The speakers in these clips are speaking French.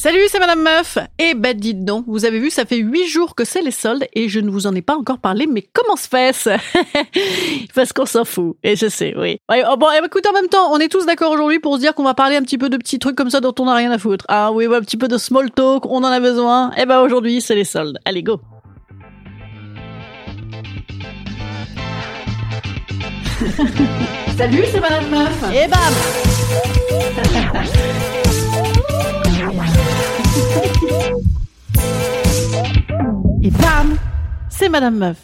Salut, c'est Madame Meuf. Eh ben, dites donc, vous avez vu, ça fait huit jours que c'est les soldes et je ne vous en ai pas encore parlé, mais comment se fait-ce? Parce qu'on s'en fout. Et je sais, oui. Ouais, oh, bon, eh, écoutez, en même temps, on est tous d'accord aujourd'hui pour se dire qu'on va parler un petit peu de petits trucs comme ça dont on n'a rien à foutre. Ah oui, ouais, un petit peu de small talk, on en a besoin. Eh ben, aujourd'hui, c'est les soldes. Allez, go. Salut, c'est Madame Meuf. Et bam Bam C'est Madame Meuf.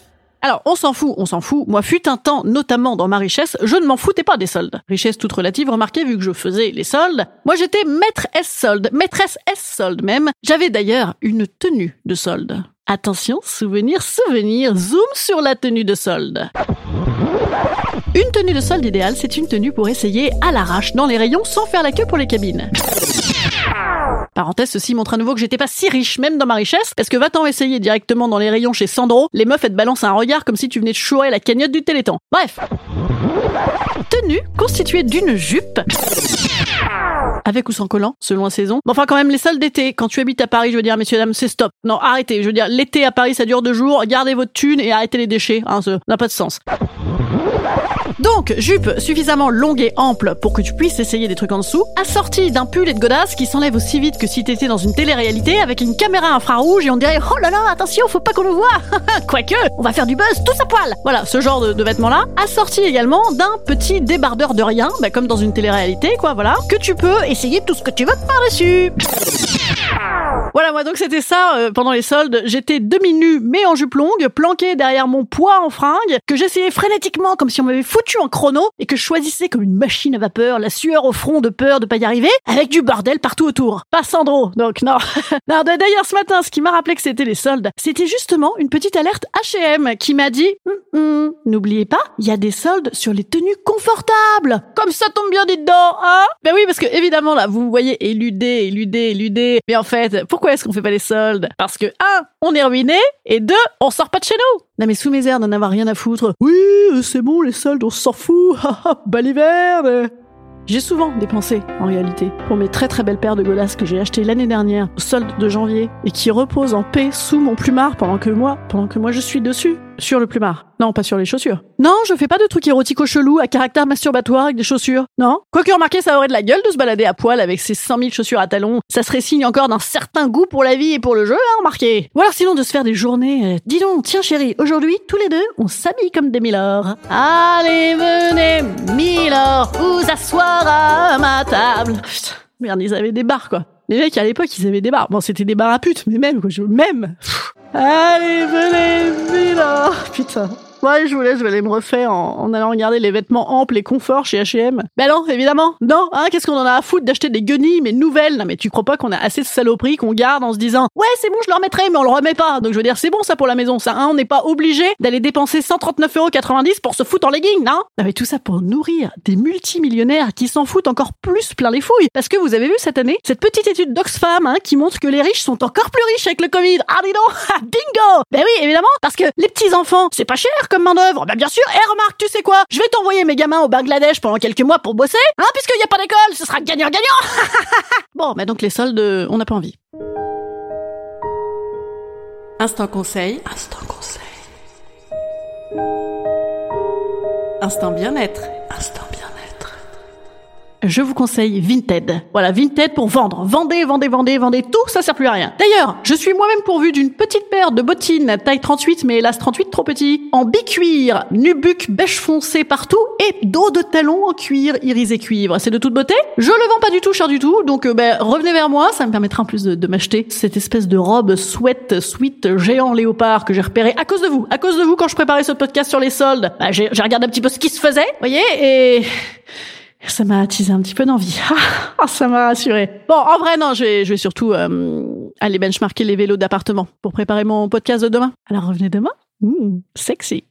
Alors, on s'en fout, on s'en fout. Moi, fut un temps, notamment dans ma richesse, je ne m'en foutais pas des soldes. Richesse toute relative, remarquez, vu que je faisais les soldes. Moi, j'étais maître S solde, maîtresse S solde même. J'avais d'ailleurs une tenue de solde. Attention, souvenir, souvenir, zoom sur la tenue de solde. Une tenue de solde idéale, c'est une tenue pour essayer à l'arrache dans les rayons sans faire la queue pour les cabines. Parenthèse, ceci montre à nouveau que j'étais pas si riche, même dans ma richesse, parce que va-t'en essayer directement dans les rayons chez Sandro, les meufs elles te balancent un regard comme si tu venais de chourer la cagnotte du Téléthon. Bref. Tenue constituée d'une jupe. Avec ou sans collant, selon la saison. Bon, enfin, quand même, les soldes d'été, quand tu habites à Paris, je veux dire, messieurs, dames, c'est stop. Non, arrêtez. Je veux dire, l'été à Paris, ça dure deux jours. Gardez votre thune et arrêtez les déchets. Hein, ça n'a pas de sens. Donc, jupe suffisamment longue et ample pour que tu puisses essayer des trucs en dessous, assortie d'un pull et de godasses qui s'enlève aussi vite que si t'étais dans une télé-réalité avec une caméra infrarouge et on dirait oh là là, attention, faut pas qu'on le voit. Quoique, on va faire du buzz tous à poil. Voilà, ce genre de, de vêtements-là, assorti également d'un petit débardeur de rien, bah, comme dans une télé-réalité, quoi, voilà, que tu peux essayer tout ce que tu veux par-dessus voilà, moi donc c'était ça euh, pendant les soldes. J'étais demi-nu mais en jupe longue, planqué derrière mon poids en fringue, que j'essayais frénétiquement comme si on m'avait foutu en chrono et que je choisissais comme une machine à vapeur, la sueur au front de peur de pas y arriver, avec du bordel partout autour. Pas Sandro, donc non. non D'ailleurs ce matin, ce qui m'a rappelé que c'était les soldes, c'était justement une petite alerte H&M qui m'a dit Hum, hum, n'oubliez pas, il y a des soldes sur les tenues confortables. Comme ça tombe bien dedans, hein Ben oui, parce que évidemment là, vous me voyez éluder, éluder, éluder. Mais en fait, pourquoi est-ce qu'on fait pas les soldes? Parce que un, on est ruiné, et deux, on sort pas de chez nous. Non mais sous mes airs d'en avoir rien à foutre. Oui, euh, c'est bon, les soldes, on s'en fout. Baliverne j'ai souvent dépensé, en réalité, pour mes très très belles paires de godasses que j'ai achetées l'année dernière, au solde de janvier, et qui reposent en paix sous mon plumard pendant que moi, pendant que moi je suis dessus. Sur le plumard. Non, pas sur les chaussures. Non, je fais pas de trucs érotiques chelous à caractère masturbatoire avec des chaussures. Non. Quoique remarquez, ça aurait de la gueule de se balader à poil avec ses 100 000 chaussures à talons. Ça serait signe encore d'un certain goût pour la vie et pour le jeu, hein, remarquez. Ou alors sinon de se faire des journées. euh, dis donc, tiens chérie, aujourd'hui, tous les deux, on s'habille comme des milords. Allez, venez, milords, vous asseoir à ma table. Putain, merde, ils avaient des bars, quoi. Les mecs, à l'époque, ils avaient des bars. Bon, c'était des bars à putes, mais même, quoi, je, même. Pff. Allez, venez, milords. Putain. Ouais, je vous laisse, je vais aller me refaire en, allant regarder les vêtements amples et confort chez H&M. Ben non, évidemment. Non, hein, qu'est-ce qu'on en a à foutre d'acheter des guenilles, mais nouvelles? Non, mais tu crois pas qu'on a assez de saloperies qu'on garde en se disant, ouais, c'est bon, je le remettrai, mais on le remet pas. Donc je veux dire, c'est bon ça pour la maison, ça, hein, on n'est pas obligé d'aller dépenser 139,90€ pour se foutre en legging, non? Non, mais tout ça pour nourrir des multimillionnaires qui s'en foutent encore plus plein les fouilles. Parce que vous avez vu cette année, cette petite étude d'Oxfam, hein, qui montre que les riches sont encore plus riches avec le Covid. Ah, dis donc! Bingo! Ben oui, évidemment, parce que les petits enfants, c'est pas cher comme main d'œuvre. Ben bien sûr. Et remarque, tu sais quoi? Je vais t'envoyer mes gamins au Bangladesh pendant quelques mois pour bosser, hein, puisqu'il y a pas d'école, ce sera gagnant-gagnant. bon, ben donc les soldes, on n'a pas envie. Instant conseil. Instant conseil. Instant bien-être. Instant. Je vous conseille Vinted. Voilà, Vinted pour vendre. Vendez, vendez, vendez, vendez, tout, ça sert plus à rien. D'ailleurs, je suis moi-même pourvu d'une petite paire de bottines taille 38, mais hélas 38 trop petit, en bicuir, nubuck, bêche foncée partout et dos de talon en cuir irisé cuivre. C'est de toute beauté. Je le vends pas du tout cher du tout, donc euh, ben, revenez vers moi, ça me permettra en plus de, m'acheter cette espèce de robe sweat, sweat, géant léopard que j'ai repéré à cause de vous. À cause de vous, quand je préparais ce podcast sur les soldes, bah, j'ai regardé un petit peu ce qui se faisait, voyez, et ça m'a attisé un petit peu d'envie. Ah, ça m'a rassuré. Bon, en vrai, non, je vais, je vais surtout euh, aller benchmarker les vélos d'appartement pour préparer mon podcast de demain. Alors revenez demain. Mmh, sexy.